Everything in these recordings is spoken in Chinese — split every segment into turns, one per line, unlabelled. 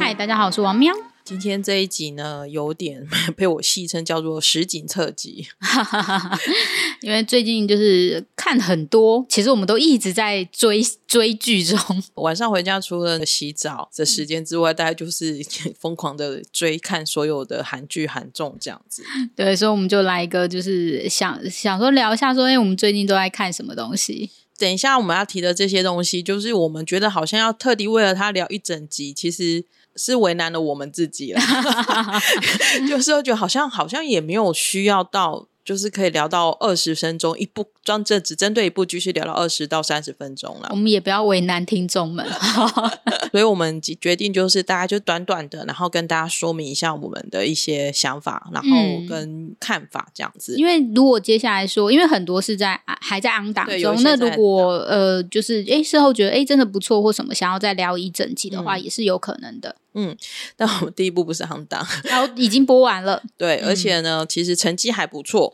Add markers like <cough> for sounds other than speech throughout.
嗨，大家好，我是王喵。
今天这一集呢，有点 <laughs> 被我戏称叫做实景特辑。<laughs>
因为最近就是看很多，其实我们都一直在追追剧中。
晚上回家除了洗澡的时间之外，大概就是疯狂的追看所有的韩剧、韩综这样子。
对，所以我们就来一个，就是想想说聊一下，说哎，我们最近都在看什么东西。
等一下我们要提的这些东西，就是我们觉得好像要特地为了他聊一整集，其实是为难了我们自己了。<laughs> 就是觉得好像好像也没有需要到。就是可以聊到二十分钟，一部专这只针对一部剧是聊到二十到三十分钟了。
我们也不要为难听众们 <laughs> <laughs>
所以我们决定就是大家就短短的，然后跟大家说明一下我们的一些想法，然后跟看法这样子。
因为如果接下来说，因为很多是在还在昂档中，那如果呃就是哎事后觉得哎真的不错或什么，想要再聊一整集的话，也是有可能的。
嗯，但我们第一部不是行当，<laughs>
然后已经播完了。
对，而且呢，其实成绩还不错。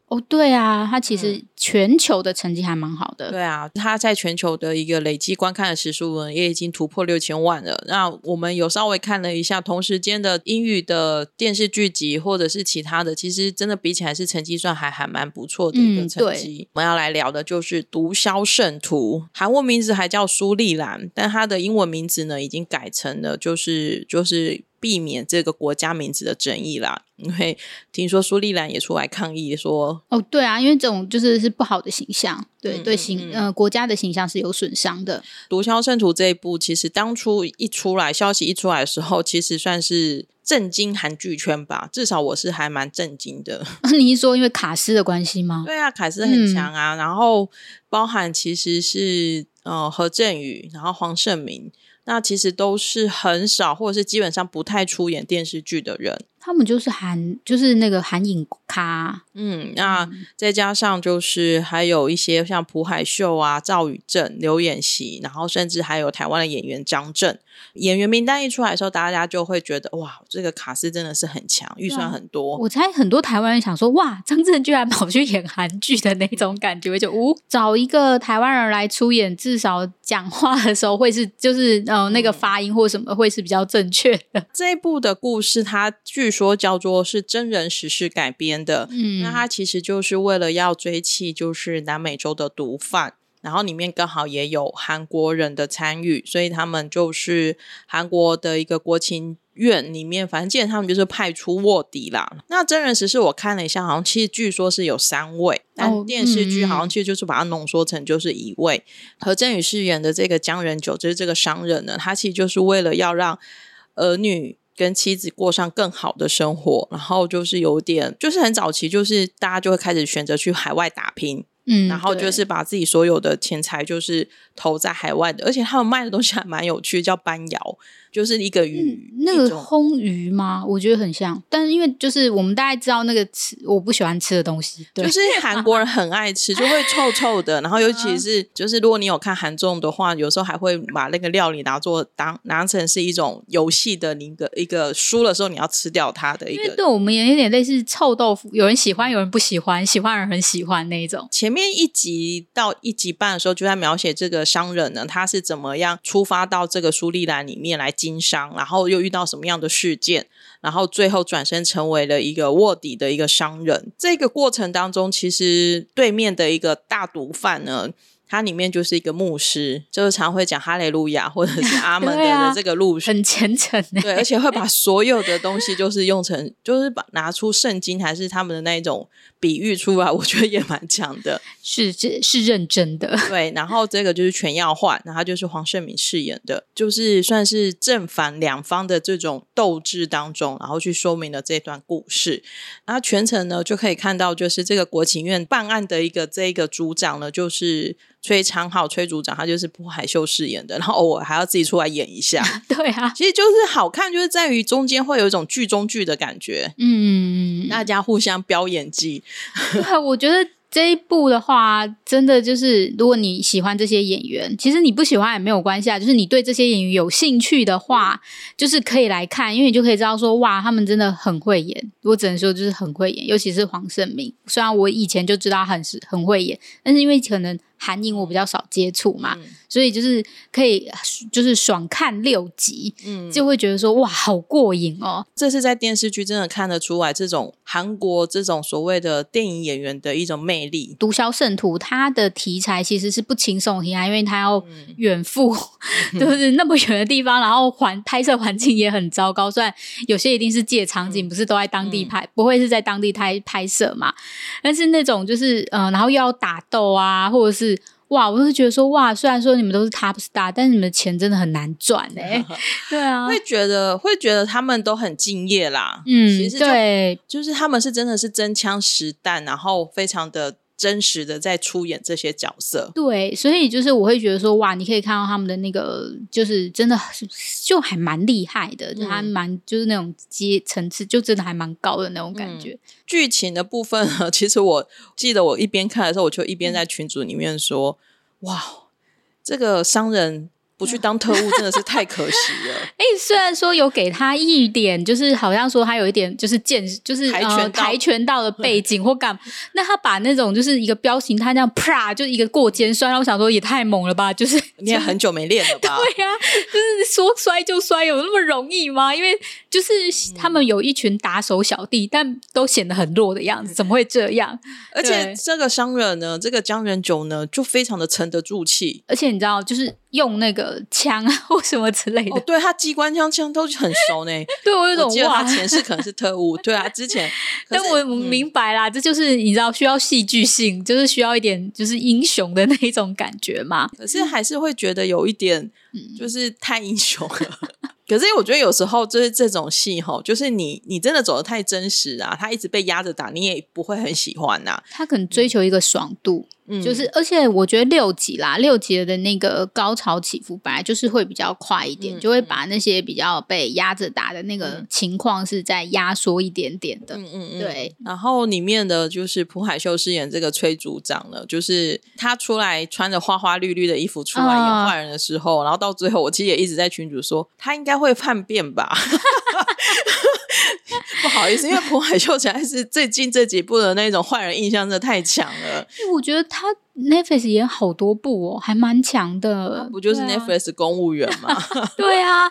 哦，对啊，他其实全球的成绩还蛮好的。
对啊，他在全球的一个累计观看的时数呢，也已经突破六千万了。那我们有稍微看了一下同时间的英语的电视剧集或者是其他的，其实真的比起来是成绩算还还蛮不错的一个成绩。我们要来聊的就是《毒枭圣徒》，韩文名字还叫苏丽兰，但他的英文名字呢已经改成了就是就。就是避免这个国家名字的争议啦，因为听说苏丽兰也出来抗议说，
哦，对啊，因为这种就是是不好的形象，对对形呃国家的形象是有损伤的。
毒枭圣徒这一部，其实当初一出来消息一出来的时候，其实算是震惊韩剧圈吧，至少我是还蛮震惊的。<laughs>
你是说因为卡斯的关系吗？
对啊，卡斯很强啊，然后包含其实是呃何振宇，然后黄圣明。那其实都是很少，或者是基本上不太出演电视剧的人。
他们就是韩，就是那个韩影咖。
嗯，那再加上就是还有一些像朴海秀啊、赵宇正、刘演熙，然后甚至还有台湾的演员张震。演员名单一出来的时候，大家就会觉得哇，这个卡斯真的是很强，预算很多。
我猜很多台湾人想说，哇，张震居然跑去演韩剧的那种感觉，就呜，找一个台湾人来出演，至少讲话的时候会是就是呃那个发音或什么会是比较正确的。
这一部的故事，它据说叫做是真人实事改编的，嗯，那它其实就是为了要追弃就是南美洲的毒贩。然后里面刚好也有韩国人的参与，所以他们就是韩国的一个国情院里面，反正基本上就是派出卧底啦。那真人实事我看了一下，好像其实据说是有三位，但电视剧好像其实就是把它浓缩成就是一位。何振宇饰演的这个江仁九，就是这个商人呢，他其实就是为了要让儿女跟妻子过上更好的生活，然后就是有点就是很早期，就是大家就会开始选择去海外打拼。嗯，然后就是把自己所有的钱财就是投在海外的，而且他们卖的东西还蛮有趣，叫班窑。就是一个鱼，
那个烘鱼吗？我觉得很像，但是因为就是我们大概知道那个吃我不喜欢吃的东西，对
就是韩国人很爱吃，就会臭臭的。然后尤其是就是如果你有看韩综的话，有时候还会把那个料理拿做当拿成是一种游戏的一个一个输的时候你要吃掉它的一个。
对我们也有点类似臭豆腐，有人喜欢，有人不喜欢，喜欢人很喜欢那一种。
前面一集到一集半的时候就在描写这个商人呢，他是怎么样出发到这个苏利兰里面来。经商，然后又遇到什么样的事件，然后最后转身成为了一个卧底的一个商人。这个过程当中，其实对面的一个大毒贩呢。它里面就是一个牧师，就是常会讲哈利路亚或者是阿门的这个路
很虔诚，
对，而且会把所有的东西就是用成，就是把拿出圣经还是他们的那一种比喻出来，<laughs> 我觉得也蛮强的，
是是是认真的。
对，然后这个就是全要换，然后就是黄圣敏饰演的，就是算是正反两方的这种斗志当中，然后去说明了这段故事。然后全程呢就可以看到，就是这个国情院办案的一个这一个组长呢，就是崔昌浩崔组长，他就是朴海秀饰演的，然后偶尔还要自己出来演一下。<laughs>
对啊，
其实就是好看，就是在于中间会有一种剧中剧的感觉。嗯，大家互相飙演技。<laughs>
对，我觉得。这一部的话，真的就是，如果你喜欢这些演员，其实你不喜欢也没有关系啊。就是你对这些演员有兴趣的话，就是可以来看，因为你就可以知道说，哇，他们真的很会演。我只能说，就是很会演，尤其是黄圣明。虽然我以前就知道很是很会演，但是因为可能。韩影我比较少接触嘛，所以就是可以就是爽看六集，嗯，就会觉得说哇好过瘾哦。
这是在电视剧真的看得出来，这种韩国这种所谓的电影演员的一种魅力。
毒枭圣徒它的题材其实是不轻松题材，因为它要远赴 <laughs> 就是那么远的地方，然后环拍摄环境也很糟糕。虽然有些一定是借场景，不是都在当地拍，不会是在当地拍拍摄嘛。但是那种就是嗯，然后又要打斗啊，或者是哇，我是觉得说哇，虽然说你们都是 top star，但是你们的钱真的很难赚哎。<laughs> 对啊，
会觉得会觉得他们都很敬业啦。嗯，其实对，就是他们是真的是真枪实弹，然后非常的。真实的在出演这些角色，
对，所以就是我会觉得说，哇，你可以看到他们的那个，就是真的就还蛮厉害的，就还蛮就是那种阶层次，就真的还蛮高的那种感觉。
剧情的部分呢，<laughs> 其实我记得我一边看的时候，我就一边在群组里面说，哇，这个商人。不去当特务真的是太可惜了。<laughs>
哎，虽然说有给他一点，就是好像说他有一点就是剑，就是跆拳跆拳道的背景或干，那他把那种就是一个彪形，他那样啪就一个过肩摔，我想说也太猛了吧！就是
你也很久没练了吧？
对呀，就是说摔就摔，有那么容易吗？因为就是他们有一群打手小弟，但都显得很弱的样子，怎么会这样？
而且这个商人呢，这个江仁九呢，就非常的沉得住气，
而且你知道，就是。用那个枪啊 <laughs> 或什么之类的，
对他机关枪枪都很熟呢。<laughs>
对我有种
哇，前世可能是特务。<laughs> 对啊，之前，
但我明白啦，这就是你知道需要戏剧性，就是需要一点就是英雄的那一种感觉嘛。
可是还是会觉得有一点，就是太英雄了。可是我觉得有时候就是这种戏吼，就是你你真的走的太真实啊，他一直被压着打，你也不会很喜欢呐。
他可能追求一个爽度。就是，而且我觉得六集啦，六集的那个高潮起伏本来就是会比较快一点，就会把那些比较被压着打的那个情况是在压缩一点点的。嗯嗯嗯，对。
然后里面的就是朴海秀饰演这个崔组长了，就是他出来穿着花花绿绿的衣服出来演坏人的时候，然后到最后，我其实也一直在群主说他应该会叛变吧。<laughs> <laughs> 不好意思，因为朴海秀才是最近这几部的那种坏人印象真的太强了。
我觉得他 Netflix 演好多部哦，还蛮强的。
不就是 Netflix 公务员吗？<laughs>
对啊，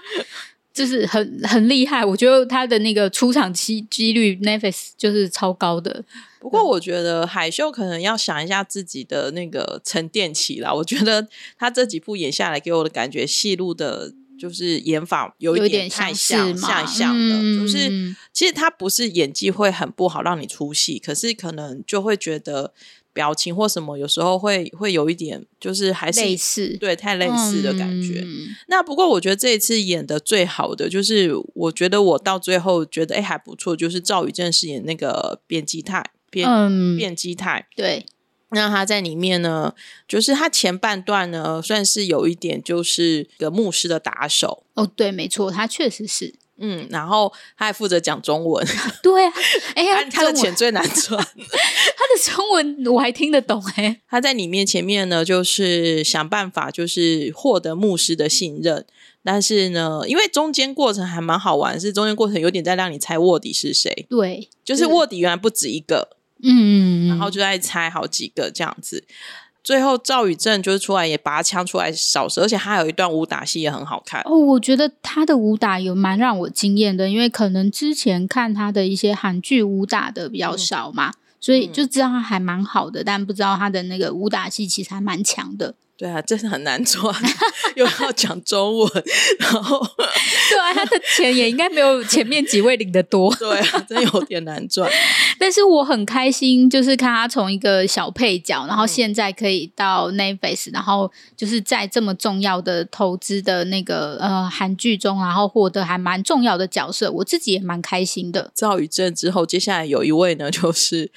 就是很很厉害。我觉得他的那个出场期几率 Netflix 就是超高的。
不过我觉得海秀可能要想一下自己的那个沉淀期啦。我觉得他这几部演下来给我的感觉，戏路的。就是演法有一点太像像像的，就是其实他不是演技会很不好让你出戏，可是可能就会觉得表情或什么有时候会会有一点，就是还是
类似
对太类似的感觉。那不过我觉得这一次演的最好的，就是我觉得我到最后觉得哎还不错，就是赵宇正饰演那个变基泰变变基泰
对。
那他在里面呢，就是他前半段呢，算是有一点就是个牧师的打手。
哦，对，没错，他确实是，
嗯，然后他还负责讲中文，<laughs>
对啊，<laughs> 哎呀，
他的钱最难赚，<laughs> 他
的中文我还听得懂哎，
他在里面前面呢，就是想办法就是获得牧师的信任，但是呢，因为中间过程还蛮好玩，是中间过程有点在让你猜卧底是谁，
对，
就是卧底原来不止一个。嗯，然后就在猜好几个这样子，最后赵宇正就是出来也拔枪出来扫射，而且他有一段武打戏也很好看
哦。我觉得他的武打有蛮让我惊艳的，因为可能之前看他的一些韩剧武打的比较少嘛，所以就知道他还蛮好的，但不知道他的那个武打戏其实还蛮强的。
对啊，真是很难赚，又要讲中文，然后 <laughs>
对啊，他的钱也应该没有前面几位领的多。
对啊，真有点难赚。<laughs>
但是我很开心，就是看他从一个小配角，然后现在可以到 Netflix，然后就是在这么重要的投资的那个呃韩剧中，然后获得还蛮重要的角色，我自己也蛮开心的。
赵宇正之后，接下来有一位呢，就是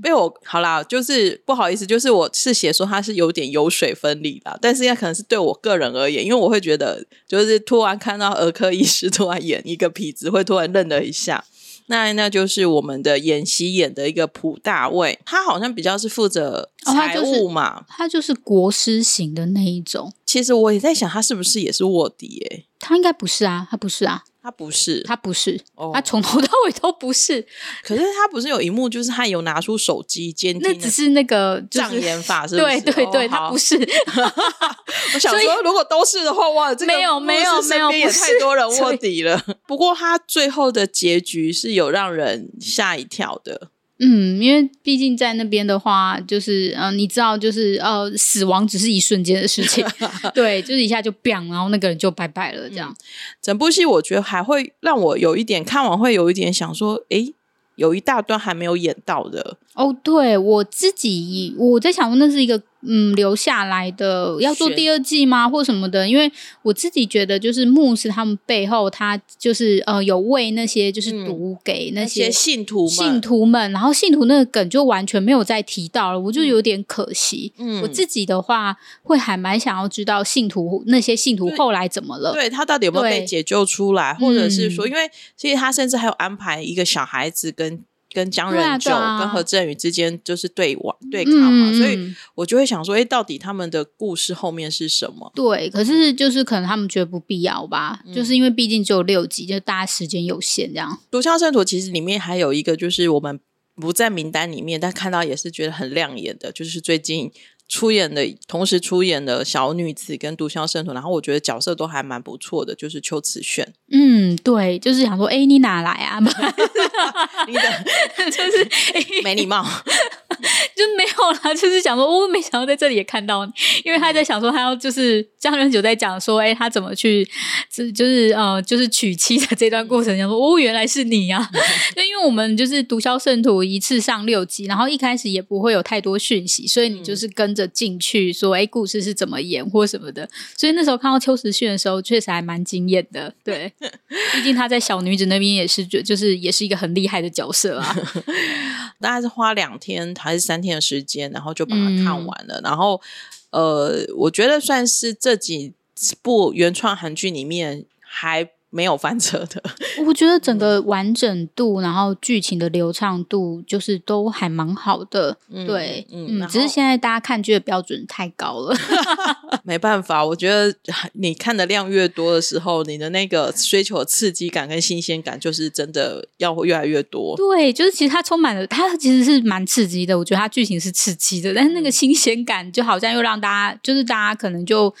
被我好啦，就是不好意思，就是我是写说他是有点油水分。但是也可能是对我个人而言，因为我会觉得，就是突然看到儿科医师突然演一个痞子，会突然愣了一下。<laughs> 那那就是我们的演习演的一个普大卫，他好像比较是负责财务嘛，
他就是国师型的那一种。
其实我也在想，他是不是也是卧底？哎，
他应该不是啊，他不是啊。
他不是，
他不是，他从头到尾都不是。<laughs>
可是他不是有一幕，就是他有拿出手机监听，
那只是那个
障眼法，是
对对对，他不是。<laughs>
我想说，如果都是的话，哇，这个
没有没有没有，
也太多人 <laughs> 卧底了。不过他最后的结局是有让人吓一跳的。
嗯，因为毕竟在那边的话，就是嗯，你知道，就是呃，死亡只是一瞬间的事情，<laughs> 对，就是一下就 bang，然后那个人就拜拜了，这样。
整部戏我觉得还会让我有一点看完会有一点想说，诶，有一大段还没有演到的。
哦，对我自己我在想，那是一个。嗯，留下来的要做第二季吗，或什么的？因为我自己觉得，就是牧师他们背后，他就是呃，有为那些就是读给那些
信徒
信徒们，然后信徒那个梗就完全没有再提到了，我就有点可惜。嗯，我自己的话会还蛮想要知道信徒那些信徒后来怎么了，
对他到底有没有被解救出来，或者是说，因为其实他甚至还有安排一个小孩子跟。跟江仁九跟何振宇之间就是对往对抗嘛，所以我就会想说，哎，到底他们的故事后面是什么？
对，可是就是可能他们觉得不必要吧，就是因为毕竟只有六集，就大家时间有限，这样。
《独枪圣徒》其实里面还有一个，就是我们不在名单里面，但看到也是觉得很亮眼的，就是最近。出演的同时出演的小女子跟毒枭圣徒，然后我觉得角色都还蛮不错的，就是邱慈炫。
嗯，对，就是想说，哎，你哪来啊？<laughs>
你的就是 <laughs> 没礼貌，
就没有啦。<laughs> 就是想说，我没想到在这里也看到你，因为他在想说，他要就是江仁九在讲说，哎，他怎么去，就是呃，就是娶妻的这段过程，想说，哦，原来是你呀。<laughs> 那因为我们就是毒枭圣徒一次上六集，然后一开始也不会有太多讯息，所以你就是跟着。进去说，哎，故事是怎么演或什么的，所以那时候看到邱时训的时候，确实还蛮惊艳的。对，<laughs> 毕竟他在小女子那边也是，就就是也是一个很厉害的角色啊。
大概是花两天还是三天的时间，然后就把它看完了。然后，呃，我觉得算是这几部原创韩剧里面还。没有翻车的，
我觉得整个完整度，然后剧情的流畅度，就是都还蛮好的。对，嗯，只是现在大家看剧的标准太高了，<laughs>
没办法。我觉得你看的量越多的时候，你的那个追求刺激感跟新鲜感，就是真的要越来越多。
对，就是其实它充满了，它其实是蛮刺激的。我觉得它剧情是刺激的，但是那个新鲜感就好像又让大家，就是大家可能就。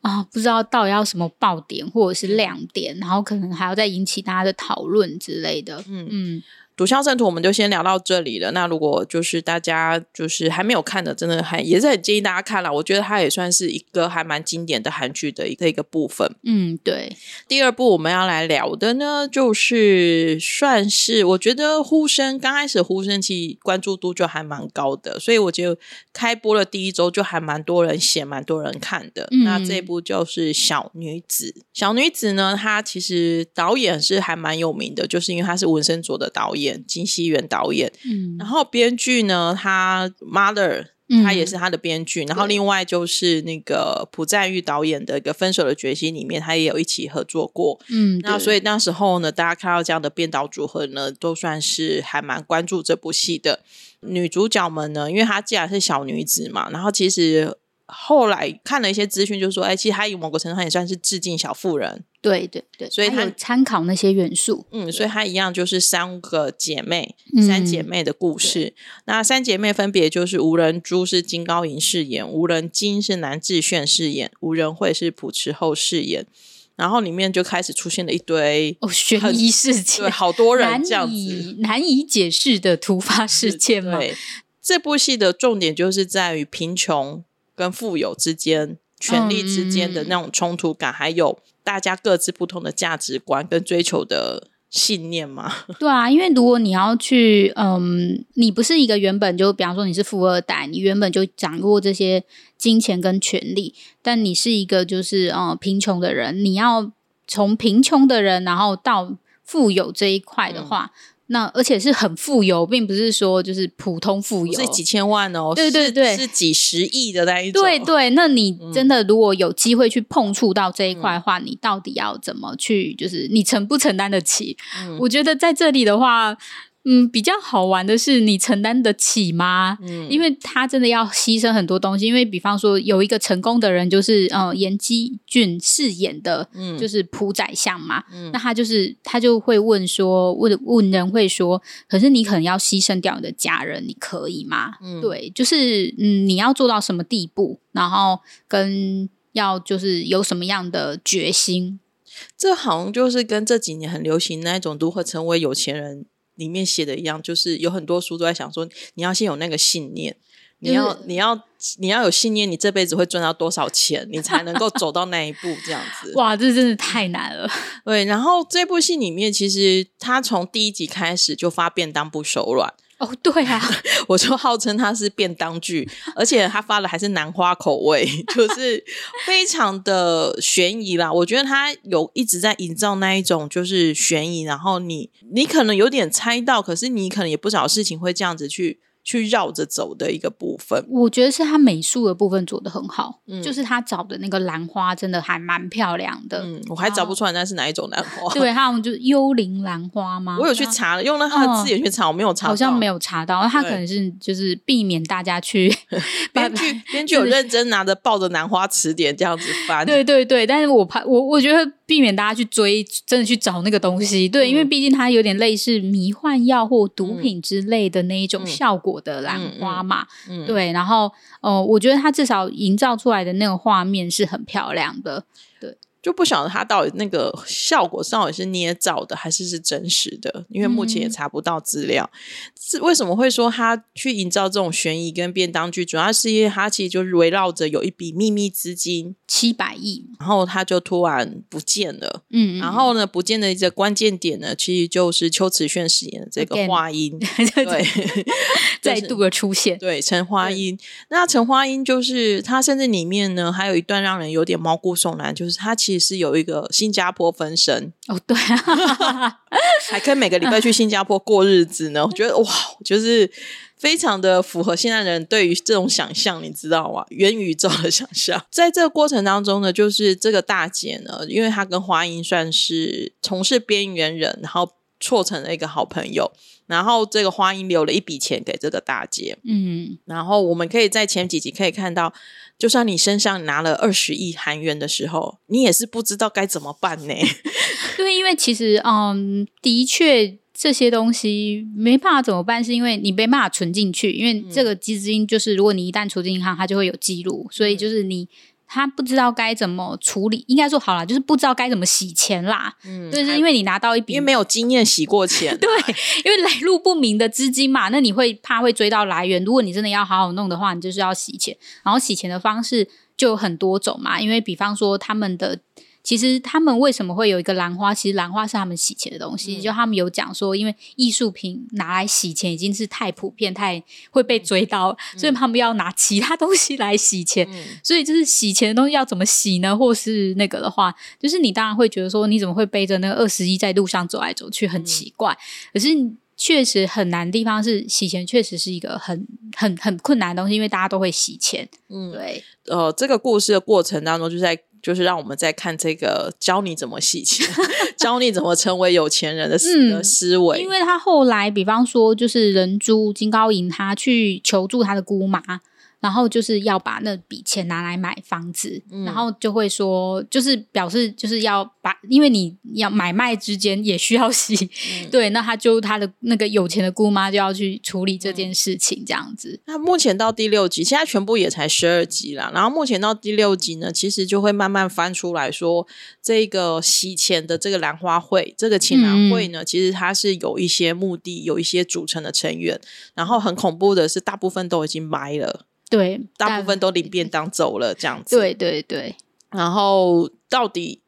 啊，不知道到底要什么爆点或者是亮点，然后可能还要再引起大家的讨论之类的。嗯嗯。
《毒枭圣徒》我们就先聊到这里了。那如果就是大家就是还没有看的，真的还也是很建议大家看了。我觉得它也算是一个还蛮经典的韩剧的一个一个部分。
嗯，对。
第二部我们要来聊的呢，就是算是我觉得呼声刚开始呼声其实关注度就还蛮高的，所以我觉得开播了第一周就还蛮多人写，蛮多人看的。那这部就是《小女子》。《小女子》呢，她其实导演是还蛮有名的，就是因为她是文森佐的导演。金熙元导演，嗯，然后编剧呢，他 Mother，他也是他的编剧，然后另外就是那个朴赞玉导演的一个《分手的决心》里面，他也有一起合作过，嗯，那所以那时候呢，大家看到这样的编导组合呢，都算是还蛮关注这部戏的。女主角们呢，因为她既然是小女子嘛，然后其实。后来看了一些资讯，就说，哎，其实他以某个程度上也算是致敬小妇人。
对对对，
所以他
参考那些元素。
嗯，所以他一样就是三个姐妹，三姐妹的故事。那三姐妹分别就是无人珠是金高银饰演，无人金是南智炫饰演，无人会是朴池厚饰演。然后里面就开始出现了一堆
哦悬疑事件，
对，好多人这样子。
以难以解释的突发事件嘛。
对，这部戏的重点就是在于贫穷跟富有之间、权力之间的那种冲突感，还有大家各自不同的价值观跟追求的信念吗。<laughs>
对啊，因为如果你要去，嗯，你不是一个原本就，比方说你是富二代，你原本就掌握这些金钱跟权利，但你是一个就是嗯贫穷的人，你要从贫穷的人，然后到富有这一块的话。那而且是很富有，并不是说就是普通富有，
是几千万哦，
对对对，
是几十亿的那一种。
对对，那你真的如果有机会去碰触到这一块的话，你到底要怎么去？就是你承不承担得起？我觉得在这里的话。嗯，比较好玩的是，你承担得起吗？嗯，因为他真的要牺牲很多东西。因为比方说，有一个成功的人，就是呃，严基俊饰演的，嗯，就是朴宰相嘛。嗯，那他就是他就会问说，问问人会说，可是你可能要牺牲掉你的家人，你可以吗？嗯，对，就是嗯，你要做到什么地步，然后跟要就是有什么样的决心？
这好像就是跟这几年很流行那一种如何成为有钱人。里面写的一样，就是有很多书都在想说，你要先有那个信念，你要你要你要有信念，你这辈子会赚到多少钱，你才能够 <laughs> 走到那一步这样子。
哇，这真的太难了。
对，然后这部戏里面，其实他从第一集开始就发便当不手软。
哦，对啊，<laughs>
我就号称它是便当剧，而且他发的还是南花口味，就是非常的悬疑啦。我觉得他有一直在营造那一种就是悬疑，然后你你可能有点猜到，可是你可能也不少事情会这样子去。去绕着走的一个部分，
我觉得是他美术的部分做的很好，嗯，就是他找的那个兰花真的还蛮漂亮的，
嗯，我还找不出来那是哪一种兰花，<laughs>
对，<laughs> 他们就是幽灵兰花吗？
我有去查了，用了他的字眼去查，我没有查，
好像没有查到，他可能是就是避免大家去
编剧编剧有认真拿着抱着兰花词典这样子翻，
对对对，但是我怕我我觉得。避免大家去追，真的去找那个东西，对，因为毕竟它有点类似迷幻药或毒品之类的那一种效果的兰花嘛，对，然后，呃，我觉得它至少营造出来的那个画面是很漂亮的。
就不晓得他到底那个效果到底是捏造的还是是真实的，因为目前也查不到资料。是为什么会说他去营造这种悬疑跟便当剧？主要是因为他其实就是围绕着有一笔秘密资金
七百亿，
然后他就突然不见了。嗯，然后呢，不见的一个关键点呢，其实就是邱慈炫饰演的这个花音，<laughs> 对，<laughs> <laughs>
再度的出现。
对，陈花音。那陈花音就是他，甚至里面呢还有一段让人有点毛骨悚然，就是他。其实是有一个新加坡分身
哦，对，啊 <laughs>
还可以每个礼拜去新加坡过日子呢。我觉得哇，就是非常的符合现在人对于这种想象，你知道吗？元宇宙的想象。在这个过程当中呢，就是这个大姐呢，因为她跟华英算是从事边缘人，然后错成了一个好朋友。然后这个花英留了一笔钱给这个大姐，嗯，然后我们可以在前几集可以看到。就算你身上拿了二十亿韩元的时候，你也是不知道该怎么办呢？<laughs>
对，因为其实，嗯，的确这些东西没办法怎么办，是因为你没办法存进去，因为这个基金就是，如果你一旦存进银行，它就会有记录，所以就是你。他不知道该怎么处理，应该说好了，就是不知道该怎么洗钱啦。嗯，就是因为你拿到一笔，
因为没有经验洗过钱，<laughs>
对，因为来路不明的资金嘛，那你会怕会追到来源。如果你真的要好好弄的话，你就是要洗钱，然后洗钱的方式就有很多种嘛。因为比方说他们的。其实他们为什么会有一个兰花？其实兰花是他们洗钱的东西。就他们有讲说，因为艺术品拿来洗钱已经是太普遍、太会被追到，所以他们要拿其他东西来洗钱。所以就是洗钱的东西要怎么洗呢？或是那个的话，就是你当然会觉得说，你怎么会背着那个二十一在路上走来走去，很奇怪。可是确实很难的地方是，洗钱确实是一个很很很困难的东西，因为大家都会洗钱。嗯，对。
呃，这个故事的过程当中就在。就是让我们在看这个教你怎么洗钱，<laughs> 教你怎么成为有钱人的思思维。
因为他后来，比方说，就是人猪金高银，他去求助他的姑妈，然后就是要把那笔钱拿来买房子，然后就会说，就是表示就是要把，因为你要买卖之间也需要洗，对，那他就他的那个有钱的姑妈就要去处理这件事情，这样子。
那目前到第六集，现在全部也才十二集啦。然后目前到第六集呢，其实就会慢慢翻出来说，这个洗钱的这个兰花会，这个情兰会呢，其实它是有一些目的，有一些组成的成员。然后很恐怖的是，大部分都已经埋了。
对，
大部分都领便当走了，这样子。
对对对。
然后到底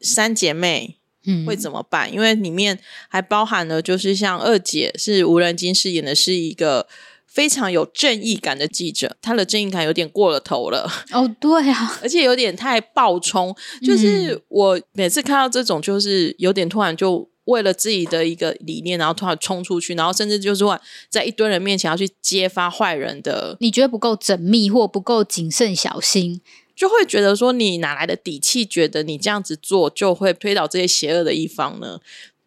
三姐妹会怎么办？因为里面还包含了，就是像二姐是吴仁金饰演的，是一个非常有正义感的记者，她的正义感有点过了头了。<laughs>
哦，对啊，
而且有点太暴冲。就是我每次看到这种，就是有点突然就。为了自己的一个理念，然后突然冲出去，然后甚至就是说，在一堆人面前要去揭发坏人的，
你觉得不够缜密或不够谨慎小心，
就会觉得说你哪来的底气，觉得你这样子做就会推倒这些邪恶的一方呢？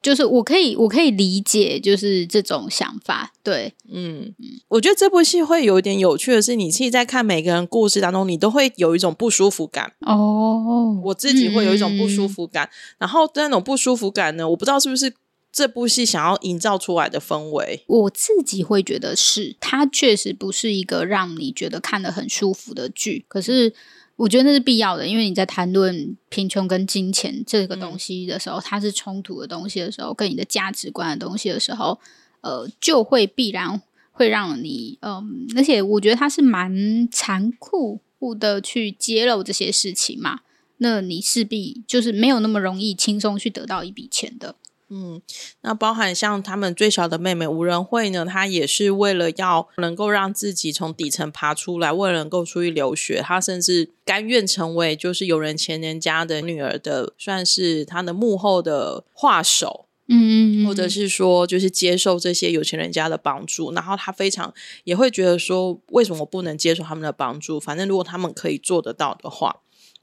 就是我可以，我可以理解，就是这种想法。对，
嗯嗯，我觉得这部戏会有一点有趣的是，你自己在看每个人故事当中，你都会有一种不舒服感。
哦，
我自己会有一种不舒服感。然后那种不舒服感呢，我不知道是不是这部戏想要营造出来的氛围。
我自己会觉得是，它确实不是一个让你觉得看得很舒服的剧。可是。我觉得那是必要的，因为你在谈论贫穷跟金钱这个东西的时候，它是冲突的东西的时候，跟你的价值观的东西的时候，呃，就会必然会让你，嗯，而且我觉得它是蛮残酷的去揭露这些事情嘛，那你势必就是没有那么容易轻松去得到一笔钱的。
嗯，那包含像他们最小的妹妹吴仁慧呢，她也是为了要能够让自己从底层爬出来，为了能够出去留学，她甚至甘愿成为就是有人前人家的女儿的，算是她的幕后的画手，
嗯，
或者是说就是接受这些有钱人家的帮助，然后她非常也会觉得说，为什么我不能接受他们的帮助？反正如果他们可以做得到的话。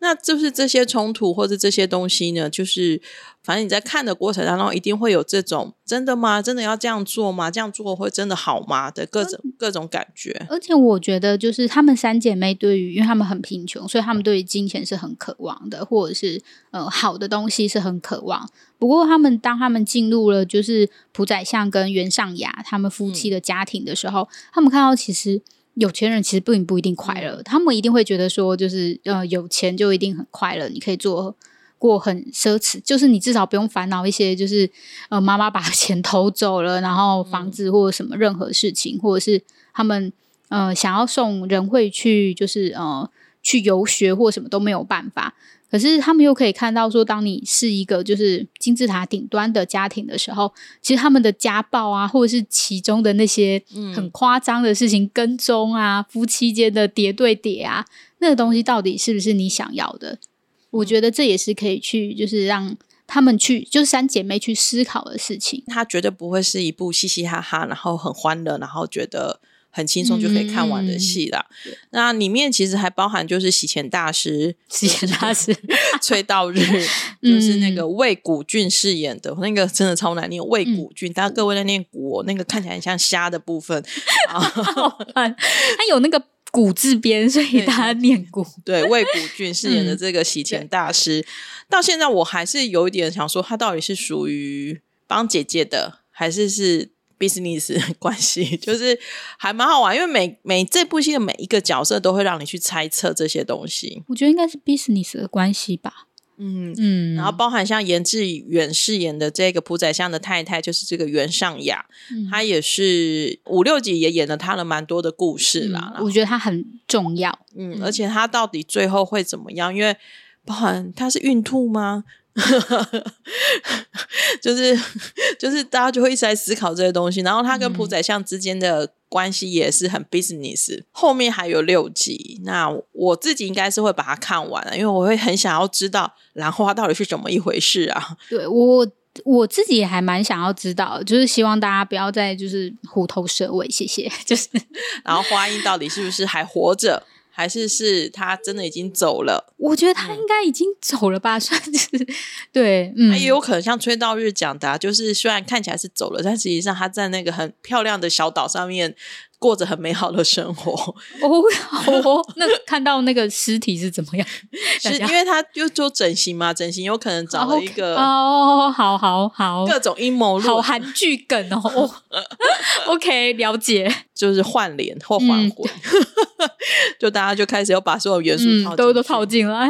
那就是这些冲突或者这些东西呢，就是反正你在看的过程当中，一定会有这种真的吗？真的要这样做吗？这样做会真的好吗？的各种各种感觉。
而且我觉得，就是她们三姐妹对于，因为她们很贫穷，所以她们对于金钱是很渴望的，或者是呃好的东西是很渴望。不过，他们当他们进入了就是朴宰相跟袁尚雅他们夫妻的家庭的时候，他们看到其实。有钱人其实并不一定快乐，他们一定会觉得说，就是呃，有钱就一定很快乐，你可以做过很奢侈，就是你至少不用烦恼一些，就是呃，妈妈把 <laughs> 钱偷走了，然后房子或者什么任何事情，或者是他们呃想要送人会去，就是呃去游学或什么都没有办法。可是他们又可以看到，说当你是一个就是金字塔顶端的家庭的时候，其实他们的家暴啊，或者是其中的那些很夸张的事情，跟踪啊，夫妻间的叠对叠啊，那个东西到底是不是你想要的？我觉得这也是可以去，就是让他们去，就是三姐妹去思考的事情。
它绝对不会是一部嘻嘻哈哈，然后很欢乐，然后觉得。很轻松就可以看完的戏啦。那里面其实还包含就是洗钱大师，<laughs>
洗钱大师 <laughs>
崔道日，<laughs> 就是那个魏古俊饰演的那个，真的超难念。魏古俊，大家各位在念古，那个看起来很像虾的部分
啊，他有那个古字边，所以大家念古。
对，魏古俊饰演的这个洗钱大师，到现在我还是有一点想说，他到底是属于帮姐姐的，还是是？business <laughs> 关系 <laughs> 就是还蛮好玩，因为每每这部戏的每一个角色都会让你去猜测这些东西。
我觉得应该是 business 的关系吧。
嗯嗯，然后包含像严志远饰演的这个朴宰相的太太，就是这个袁尚雅，她也是五六集也演了她的蛮多的故事啦。
我觉得她很重要。
嗯，而且她到底最后会怎么样？因为包含她是孕吐吗？就 <laughs> 是就是，大家就会一直在思考这些东西。然后他跟朴宰相之间的关系也是很 business。后面还有六集，那我自己应该是会把它看完了，因为我会很想要知道兰花到底是怎么一回事啊。<laughs>
对我我自己也还蛮想要知道，就是希望大家不要再就是虎头蛇尾，谢谢。<laughs> 就是，
然后花音到底是不是还活着？还是是他真的已经走了？
我觉得他应该已经走了吧，<laughs> 算是对。嗯，
也有可能像崔道日讲的，就是虽然看起来是走了，但实际上他在那个很漂亮的小岛上面过着很美好的生活。<laughs>
哦，好哦，那看到那个尸体是怎么样？
是因为他就做整形嘛，整形有可能找了一个
哦，好好好，
各种阴谋论，
好韩剧梗哦。<laughs> OK，了解，
就是换脸或换魂，<laughs> 就大家就开始要把所有元素
都都套进了。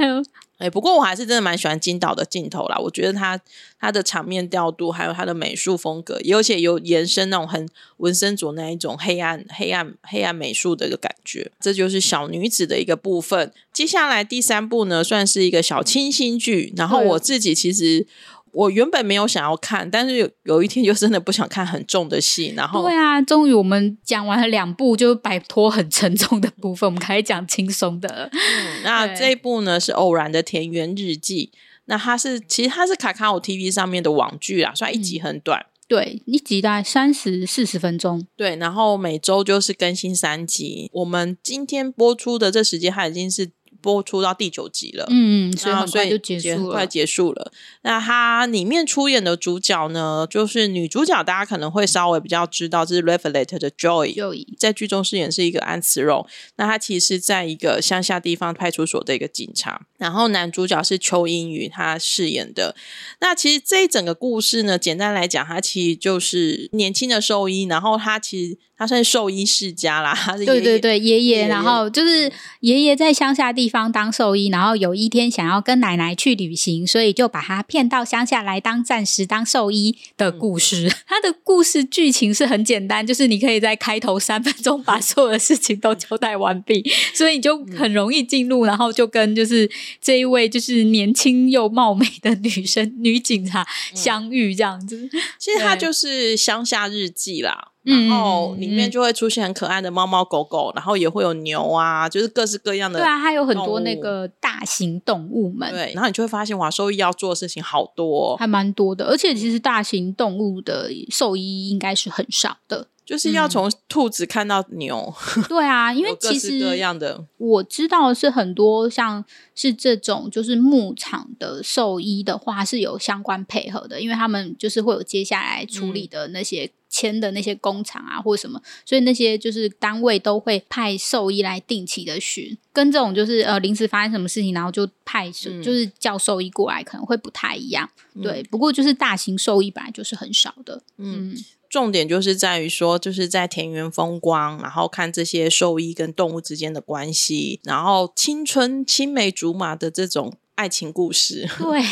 哎，不过我还是真的蛮喜欢金导的镜头啦。我觉得他他的场面调度，还有他的美术风格，而且有延伸那种很文森佐那一种黑暗、黑暗、黑暗美术的一个感觉。这就是小女子的一个部分。接下来第三部呢，算是一个小清新剧。然后我自己其实。我原本没有想要看，但是有有一天就真的不想看很重的戏，然后
对啊，终于我们讲完了两部，就摆脱很沉重的部分，我们开始讲轻松的。
嗯，那这一部呢是《偶然的田园日记》，那它是其实它是卡卡欧 TV 上面的网剧啊，虽然一集很短，
对，一集大概三十四十分钟，
对，然后每周就是更新三集。我们今天播出的这时间，它已经是。播出到第九集了，
嗯嗯，所以很快就结束
了，快结束了。那它里面出演的主角呢，就是女主角，大家可能会稍微比较知道，这是《Revelator》的 Joy，在剧中饰演是一个安慈荣。那他其实在一个乡下地方派出所的一个警察。然后男主角是邱英宇，他饰演的。那其实这一整个故事呢，简单来讲，他其实就是年轻的兽医，然后他其实。他算是兽医世家啦，他是
对对对爷爷，然后就是爷爷在乡下地方当兽医，然后有一天想要跟奶奶去旅行，所以就把他骗到乡下来当暂时当兽医的故事。<laughs> 他的故事剧情是很简单，就是你可以在开头三分钟把所有的事情都交代完毕，所以你就很容易进入，然后就跟就是这一位就是年轻又貌美的女生女警察相遇这样子。
其实他就是乡下日记啦。然后里面就会出现很可爱的猫猫狗狗，然后也会有牛啊，就是各式各样的。
对啊，它有很多那个大型动物们。
对，然后你就会发现，哇，兽医要做的事情好多，
还蛮多的。而且其实大型动物的兽医应该是很少的。
就是要从兔子看到牛，<laughs>
对啊，因为其实
各样的
我知道是很多像是这种就是牧场的兽医的话是有相关配合的，因为他们就是会有接下来处理的那些签的那些工厂啊或者什么，所以那些就是单位都会派兽医来定期的巡，跟这种就是呃临时发生什么事情，然后就派就是叫兽医过来可能会不太一样，对。不过就是大型兽医本来就是很少的，嗯。
重点就是在于说，就是在田园风光，然后看这些兽医跟动物之间的关系，然后青春青梅竹马的这种爱情故事。<laughs>
对，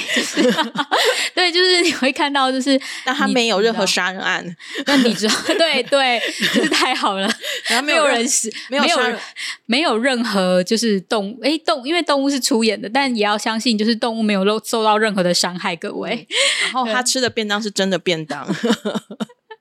对，就是你会看到，就是 <laughs>
但他没有任何杀人案，
那你知道？对对，<laughs> 就是太好了，
然后
没有人死，没有没有任何就是动物，哎，动因为动物是出演的，但也要相信，就是动物没有受受到任何的伤害。各位，
然后他吃的便当是真的便当。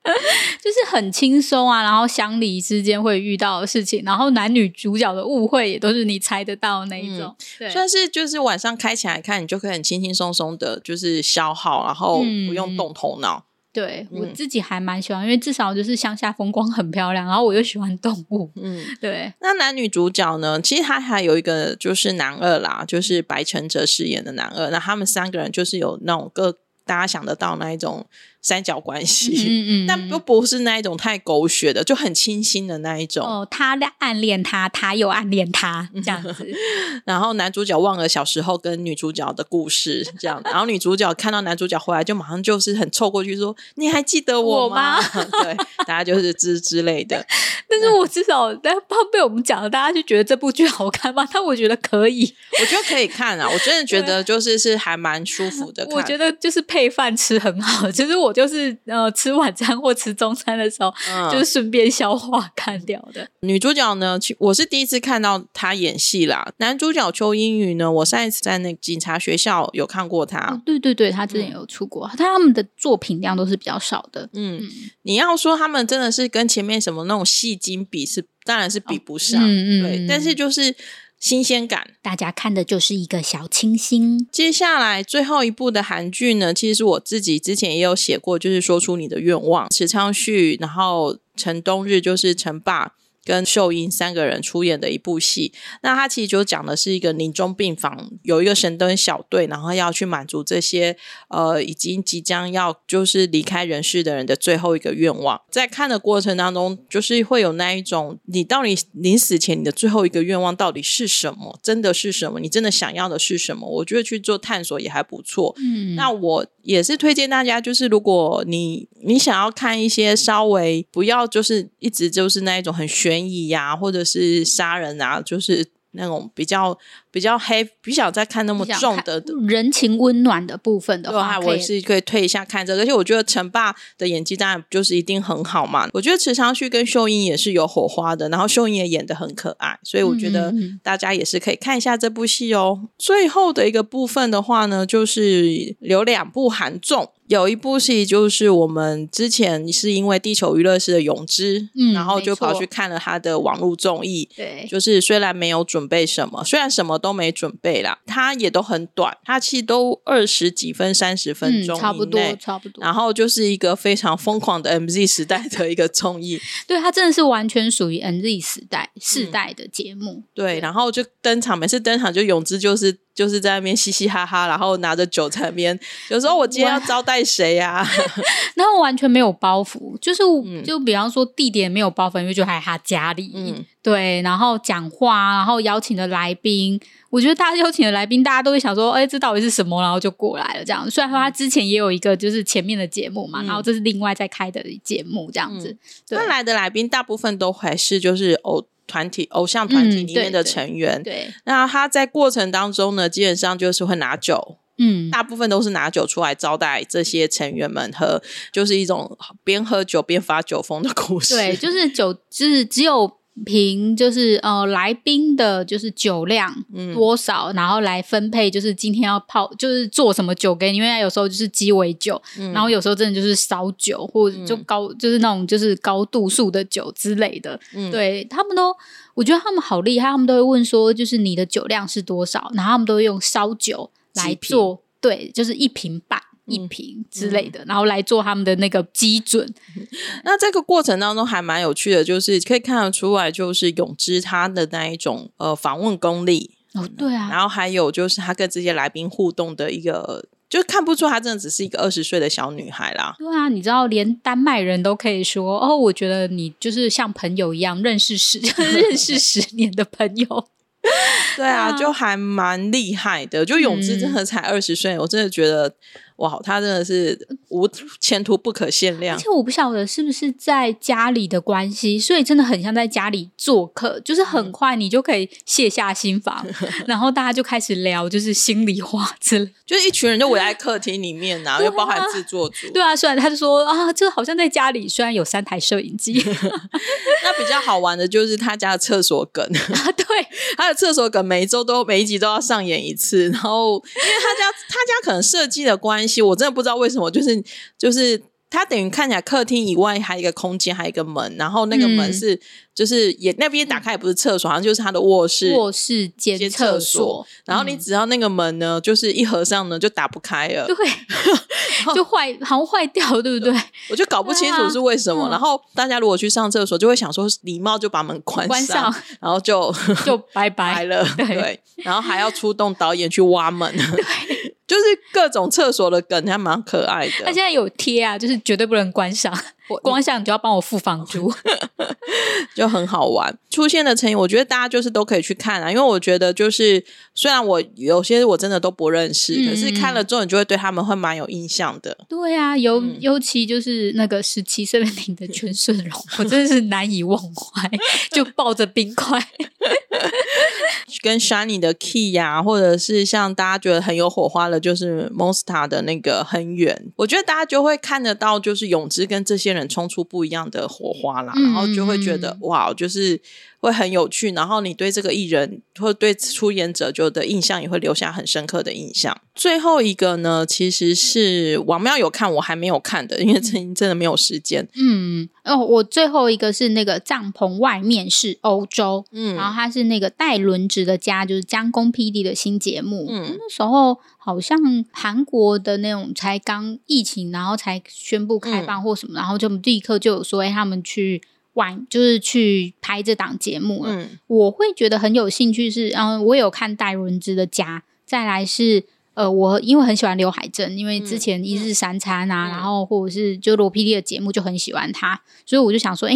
<laughs>
就是很轻松啊，然后乡里之间会遇到的事情，然后男女主角的误会也都是你猜得到那一种。
算是就是晚上开起来看，你就可以很轻轻松松的，就是消耗，然后不用动头脑。
对我自己还蛮喜欢，因为至少就是乡下风光很漂亮，然后我又喜欢动物。嗯，对。
那男女主角呢？其实他还有一个就是男二啦，就是白承哲饰演的男二。那他们三个人就是有那种各大家想得到那一种。三角关系，嗯嗯，<laughs> 但不不是那一种太狗血的，就很清新的那一种。
哦，他暗恋他，他又暗恋他，<laughs> 这样子。
然后男主角忘了小时候跟女主角的故事，这样。然后女主角看到男主角回来，就马上就是很凑过去说：“你还记得我吗？” <laughs> 对，大家就是之之类的。
但是我至少，但怕被我们讲了，大家就觉得这部剧好看吗？但我觉得可以，
我觉得可以看啊。我真的觉得就是是还蛮舒服的。
我觉得就是配饭吃很好。其实我。就是呃，吃晚餐或吃中餐的时候，就是顺便消化看掉的。
女主角呢，我是第一次看到她演戏啦。男主角邱英语呢，我上一次在那警察学校有看过他。
对对对，他之前有出过，他们的作品量都是比较少的。
嗯，你要说他们真的是跟前面什么那种戏精比，是当然是比不上。嗯嗯，对，但是就是。新鲜感，
大家看的就是一个小清新。
接下来最后一部的韩剧呢，其实是我自己之前也有写过，就是说出你的愿望，池昌旭，然后陈冬日就是陈爸。跟秀英三个人出演的一部戏。那他其实就讲的是一个临终病房有一个神灯小队，然后要去满足这些呃已经即将要就是离开人世的人的最后一个愿望。在看的过程当中，就是会有那一种，你到底临死前你的最后一个愿望到底是什么？真的是什么？你真的想要的是什么？我觉得去做探索也还不错。嗯，那我也是推荐大家，就是如果你你想要看一些稍微不要就是一直就是那一种很悬疑呀，或者是杀人啊，就是那种比较。比较黑，比较在看那么重的
人情温暖的部分的话，
我是可以退一下看这个。而且我觉得陈爸的演技当然就是一定很好嘛。我觉得池昌旭跟秀英也是有火花的，然后秀英也演的很可爱，所以我觉得大家也是可以看一下这部戏哦。最后的一个部分的话呢，就是有两部韩综，有一部戏就是我们之前是因为地球娱乐室的泳之，嗯，然后就跑去看了他的网络综艺，
对，
就是虽然没有准备什么，虽然什么。都没准备啦，他也都很短，他其实都二十几分、三十分钟，
差不多，差不多。
然后就是一个非常疯狂的 MZ 时代的一个综艺，<laughs>
对，他真的是完全属于 MZ 时代世代的节目。
对，然后就登场，每次登场就泳之就是就是在那边嘻嘻哈哈，然后拿着酒在那边，有时候我今天要招待谁呀？<laughs>
然后完全没有包袱，就是就比方说地点没有包袱，因为就在他家里。嗯。对，然后讲话，然后邀请的来宾，我觉得大家邀请的来宾，大家都会想说，哎，这到底是什么？然后就过来了这样。虽然说他之前也有一个就是前面的节目嘛，然后这是另外在开的节目这样子。
那来的来宾大部分都还是就是偶团体、偶像团体里面的成员。
对，
那他在过程当中呢，基本上就是会拿酒，嗯，大部分都是拿酒出来招待这些成员们，喝就是一种边喝酒边发酒疯的故事。
对，就是酒，就是只有。凭就是呃来宾的就是酒量多少，然后来分配就是今天要泡就是做什么酒给你，因为有时候就是鸡尾酒，然后有时候真的就是烧酒或者就高就是那种就是高度数的酒之类的。对他们都，我觉得他们好厉害，他们都会问说就是你的酒量是多少，然后他们都会用烧酒来做，对，就是一瓶半。一瓶之类的，然后来做他们的那个基准。<laughs>
那这个过程当中还蛮有趣的，就是可以看得出来，就是永之他的那一种呃访问功力
哦，对啊。
然后还有就是他跟这些来宾互动的一个，就看不出他真的只是一个二十岁的小女孩啦。
对啊，你知道，连丹麦人都可以说哦，我觉得你就是像朋友一样，认识十 <laughs> 认识十年的朋友。
对啊，<laughs> 就还蛮厉害的。就永之真的才二十岁，我真的觉得。哇，他真的是无前途不可限量。
而且我不晓得是不是在家里的关系，所以真的很像在家里做客，就是很快你就可以卸下心防，<laughs> 然后大家就开始聊，就是心里话之类。
就是一群人就围在客厅里面啊，<laughs> 又包含制作组。
对啊，虽然他就说啊，这好像在家里，虽然有三台摄影机。<laughs>
那比较好玩的就是他家的厕所梗
啊，对，
他的厕所梗每一周都每一集都要上演一次，然后因为他家他家可能设计的关系。我真的不知道为什么，就是就是它等于看起来客厅以外还有一个空间，还有一个门，然后那个门是。就是也那边打开也不是厕所，好像就是他的卧室、
卧室间厕所。
然后你只要那个门呢，就是一合上呢，就打不开了，
对，<laughs> 就坏，好像坏掉，对不对？<laughs>
我就搞不清楚是为什么。然后大家如果去上厕所，就会想说礼貌就把门关上，然后就
就拜拜
了，对。然后还要出动导演去挖门，对，就是各种厕所的梗还蛮可爱的。
他现在有贴啊，就是绝对不能关上。<laughs> 光想你就要帮我付房租，<laughs>
就很好玩。出现的成语，我觉得大家就是都可以去看啊，因为我觉得就是虽然我有些我真的都不认识，可是看了之后你就会对他们会蛮有印象的。
对啊，尤尤其就是那个十七岁零的全顺荣，我真的是难以忘怀，就抱着冰块，<laughs>
跟 Shiny 的 Key 呀，或者是像大家觉得很有火花的，就是 Monster 的那个很远，我觉得大家就会看得到，就是永之跟这些人。冲出不一样的火花啦，然后就会觉得哇，就是。会很有趣，然后你对这个艺人或对出演者就的印象也会留下很深刻的印象。最后一个呢，其实是王喵有看，我还没有看的，因为真真的没有时间。
嗯，哦，我最后一个是那个帐篷外面是欧洲，嗯，然后它是那个带轮值的家，就是江公 PD 的新节目。嗯，那时候好像韩国的那种才刚疫情，然后才宣布开放或什么，然后就立刻就有说，哎，他们去。玩，就是去拍这档节目了。我会觉得很有兴趣，是嗯，我有看戴伦之的家，再来是呃，我因为很喜欢刘海珍，因为之前一日三餐啊，然后或者是就罗 PD 的节目就很喜欢他，所以我就想说，哎，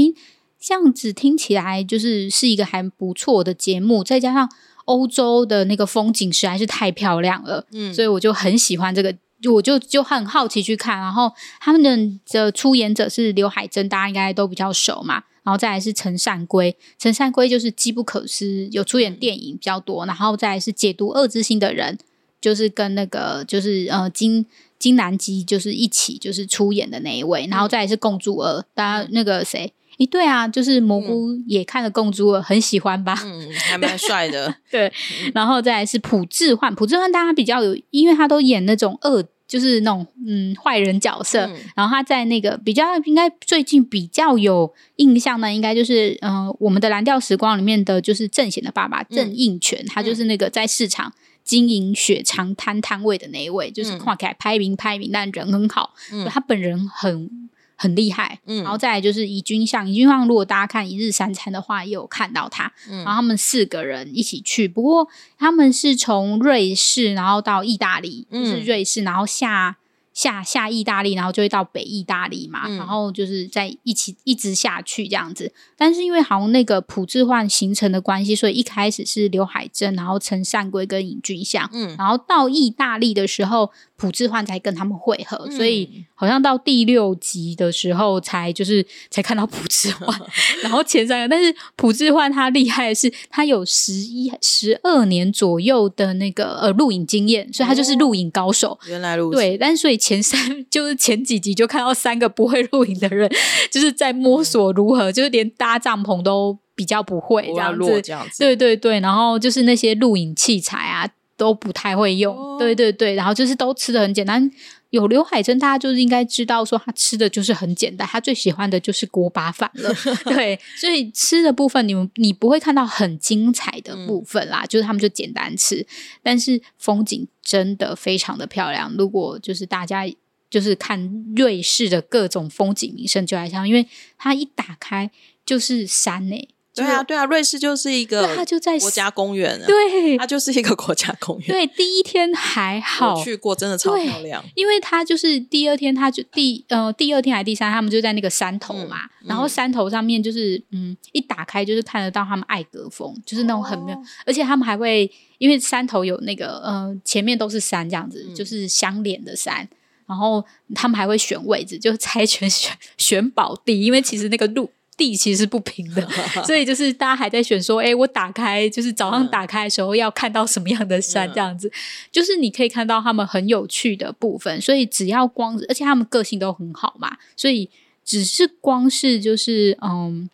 这样子听起来就是是一个还不错的节目，再加上欧洲的那个风景实在是太漂亮了，嗯，所以我就很喜欢这个。我就就很好奇去看，然后他们的的出演者是刘海珍，大家应该都比较熟嘛。然后再来是陈善圭，陈善圭就是机不可失，有出演电影比较多。然后再来是解读恶之心的人，就是跟那个就是呃金金南基就是一起就是出演的那一位。然后再来是共珠儿，大家那个谁？诶，对啊，就是蘑菇也看了共助二，很喜欢吧？
嗯，还蛮帅的。<laughs>
对，然后再来是朴智焕，朴智焕大家比较有，因为他都演那种恶。就是那种嗯坏人角色，然后他在那个比较应该最近比较有印象呢，应该就是嗯我们的蓝调时光里面的就是郑贤的爸爸郑应权，他就是那个在市场经营雪藏摊摊位的那一位，就是跨起来拍名拍名，但人很好，他本人很。很厉害，嗯，然后再来就是怡君相，怡君相如果大家看一日三餐的话，也有看到他，嗯，然后他们四个人一起去，不过他们是从瑞士，然后到意大利，就是瑞士，然后下。下下意大利，然后就会到北意大利嘛，然后就是在一起一直下去这样子。但是因为好像那个普智焕形成的关系，所以一开始是刘海珍，然后陈善圭跟尹俊相，嗯，然后到意大利的时候，普智焕才跟他们会合，所以好像到第六集的时候才就是才看到普智焕，<laughs> 然后前三个。但是普智焕他厉害的是，他有十一十二年左右的那个呃录影经验，所以他就是录影高手。
原来如
此，对，但是所以。前三就是前几集就看到三个不会录影的人，就是在摸索如何，就是连搭帐篷都比较不会这样子，
这样子，
对对对，然后就是那些录影器材啊都不太会用，对对对，然后就是都吃的很简单。有刘海珍，大家就是应该知道说他吃的就是很简单，他最喜欢的就是锅巴饭了。<laughs> 对，所以吃的部分，你们你不会看到很精彩的部分啦，就是他们就简单吃，但是风景真的非常的漂亮。如果就是大家就是看瑞士的各种风景名胜，就来像，因为它一打开就是山诶。
对啊，对啊，瑞士就是一个，
它就在
国家公园，
对，
它就是一个国家公园。
对，第一天还好，
去过真的超漂亮。
因为它就是第二天，它就第呃第二天还是第三，他们就在那个山头嘛，然后山头上面就是嗯，一打开就是看得到他们艾格峰，就是那种很妙，而且他们还会因为山头有那个呃前面都是山这样子，就是相连的山，然后他们还会选位置，就猜拳 <laughs> 选选宝地，因为其实那个路。地其实是不平的，<laughs> 所以就是大家还在选说，哎，我打开就是早上打开的时候要看到什么样的山，这样子，就是你可以看到他们很有趣的部分。所以只要光，而且他们个性都很好嘛，所以只是光是就是嗯。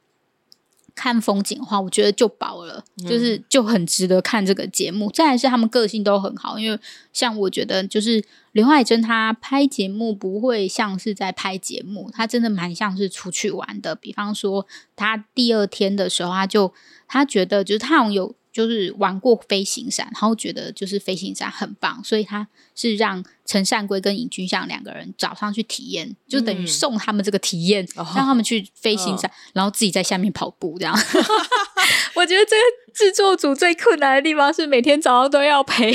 看风景的话，我觉得就饱了，就是就很值得看这个节目。再来是他们个性都很好，因为像我觉得，就是刘海珍她拍节目不会像是在拍节目，她真的蛮像是出去玩的。比方说，她第二天的时候，她就她觉得就是她有。就是玩过飞行伞，然后觉得就是飞行伞很棒，所以他是让陈善圭跟尹君相两个人早上去体验，就等于送他们这个体验，让他们去飞行伞，然后自己在下面跑步这样。<laughs> 我觉得这个制作组最困难的地方是每天早上都要陪，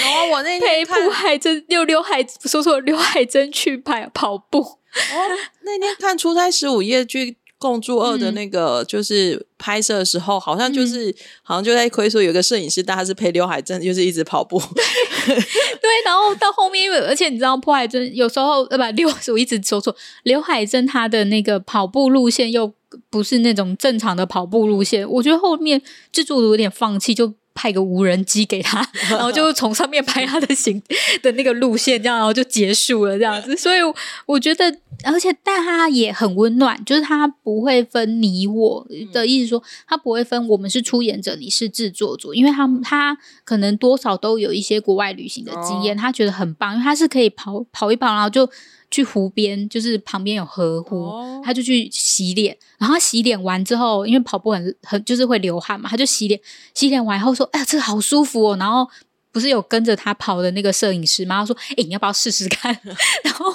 然后我那天
陪布海珍溜刘海说错刘海珍去跑跑步。哦，
那天看出差十五夜剧。共住二的那个就是拍摄的时候，好像就是好像就在亏说有个摄影师，但他是陪刘海珍，就是一直跑步。<laughs>
对，然后到后面，因为而且你知道，破海珍有时候呃不刘，我一直说错，刘海珍他的那个跑步路线又不是那种正常的跑步路线，我觉得后面制作组有点放弃就。派个无人机给他，<laughs> 然后就从上面拍他的行 <laughs> 的那个路线，这样然后就结束了这样子。<laughs> 所以我觉得，而且但他也很温暖，就是他不会分你我的意思，说他不会分我们是出演者，你是制作组，因为他他可能多少都有一些国外旅行的经验，他觉得很棒，因为他是可以跑跑一跑，然后就。去湖边，就是旁边有河湖，他就去洗脸。然后洗脸完之后，因为跑步很很就是会流汗嘛，他就洗脸。洗脸完以后说：“哎呀，这个好舒服哦。”然后不是有跟着他跑的那个摄影师吗？他说：“哎，你要不要试试看？” <laughs> 然后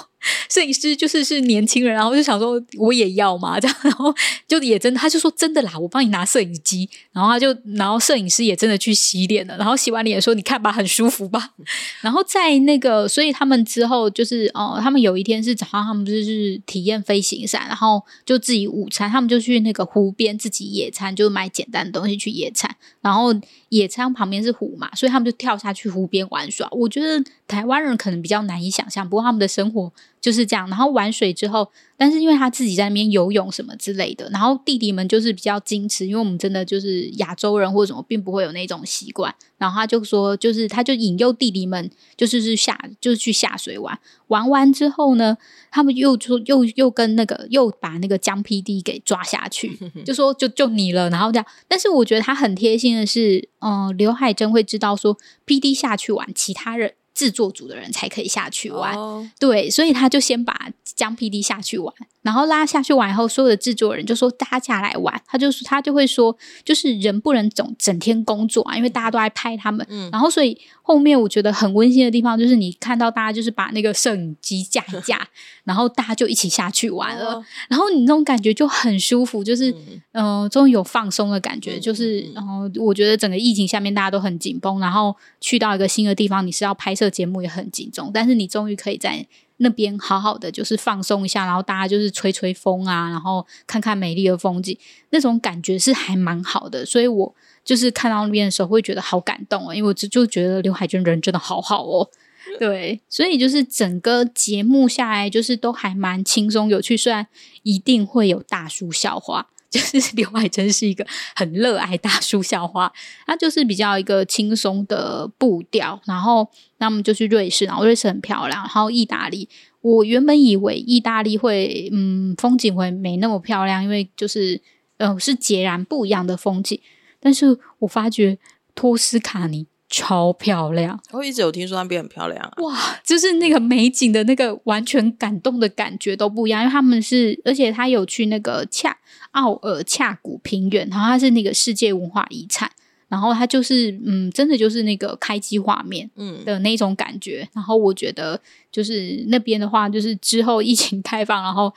摄影师就是是年轻人，然后就想说我也要嘛，这样，然后就也真，他就说真的啦，我帮你拿摄影机，然后他就，然后摄影师也真的去洗脸了，然后洗完脸说你看吧，很舒服吧，<laughs> 然后在那个，所以他们之后就是哦，他们有一天是早上，他们就是体验飞行伞，然后就自己午餐，他们就去那个湖边自己野餐，就买简单的东西去野餐，然后野餐旁边是湖嘛，所以他们就跳下去湖边玩耍。我觉得台湾人可能比较难以想象，不过他们的生活。就是这样，然后玩水之后，但是因为他自己在那边游泳什么之类的，然后弟弟们就是比较矜持，因为我们真的就是亚洲人或者什么，并不会有那种习惯。然后他就说，就是他就引诱弟弟们，就是是下就是去下水玩，玩完之后呢，他们又说又又跟那个又把那个江 PD 给抓下去，<laughs> 就说就就你了，然后这样。但是我觉得他很贴心的是，嗯，刘海珍会知道说 PD 下去玩，其他人。制作组的人才可以下去玩，对，所以他就先把江 PD 下去玩。然后拉下去玩以后，所有的制作人就说大家下来玩，他就他就会说，就是人不能总整天工作啊，因为大家都在拍他们。然后所以后面我觉得很温馨的地方，就是你看到大家就是把那个摄影机架一架，<laughs> 然后大家就一起下去玩了。然后你那种感觉就很舒服，就是嗯，终于有放松的感觉。就是然后我觉得整个疫情下面大家都很紧绷，然后去到一个新的地方，你是要拍摄节目也很紧张，但是你终于可以在。那边好好的，就是放松一下，然后大家就是吹吹风啊，然后看看美丽的风景，那种感觉是还蛮好的。所以我就是看到那边的时候，会觉得好感动哦，因为我就就觉得刘海娟人真的好好哦。<laughs> 对，所以就是整个节目下来，就是都还蛮轻松有趣，虽然一定会有大叔笑话。就是 <laughs> 刘海珍是一个很热爱大叔校花，他就是比较一个轻松的步调，然后那么就去瑞士，然后瑞士很漂亮，然后意大利，我原本以为意大利会嗯风景会没那么漂亮，因为就是呃是截然不一样的风景，但是我发觉托斯卡尼。超漂亮！
我一直有听说那边很漂亮啊。
哇，就是那个美景的那个完全感动的感觉都不一样，因为他们是，而且他有去那个恰奥尔恰古平原，然后它是那个世界文化遗产，然后它就是嗯，真的就是那个开机画面嗯的那种感觉。然后我觉得就是那边的话，就是之后疫情开放，然后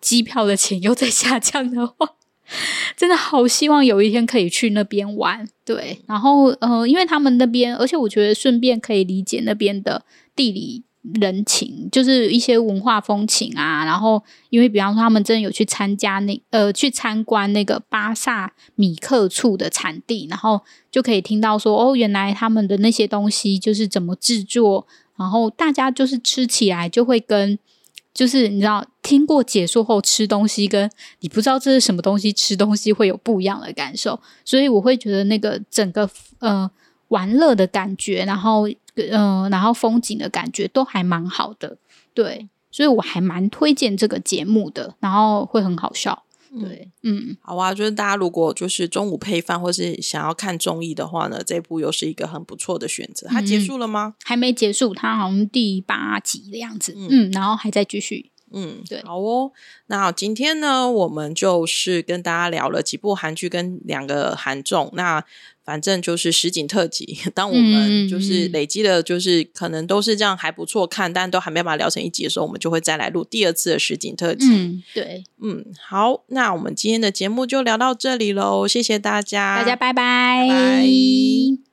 机票的钱又在下降的话。<laughs> 真的好希望有一天可以去那边玩，对，然后呃，因为他们那边，而且我觉得顺便可以理解那边的地理人情，就是一些文化风情啊。然后，因为比方说他们真的有去参加那呃，去参观那个巴萨米克醋的产地，然后就可以听到说，哦，原来他们的那些东西就是怎么制作，然后大家就是吃起来就会跟。就是你知道，听过解说后吃东西，跟你不知道这是什么东西吃东西会有不一样的感受，所以我会觉得那个整个呃玩乐的感觉，然后嗯，然后风景的感觉都还蛮好的，对，所以我还蛮推荐这个节目的，然后会很好笑。对，嗯，
好啊，就是大家如果就是中午配饭或是想要看综艺的话呢，这部又是一个很不错的选择。它结束了吗？
还没结束，它好像第八集的样子，嗯，然后还在继续。
嗯，对，好哦。那今天呢，我们就是跟大家聊了几部韩剧跟两个韩综。那反正就是实景特辑。<laughs> 当我们就是累积的，就是可能都是这样还不错看，但都还没把它聊成一集的时候，我们就会再来录第二次的实景特辑。
嗯，对，
嗯，好，那我们今天的节目就聊到这里喽，谢谢大家，
大家拜拜。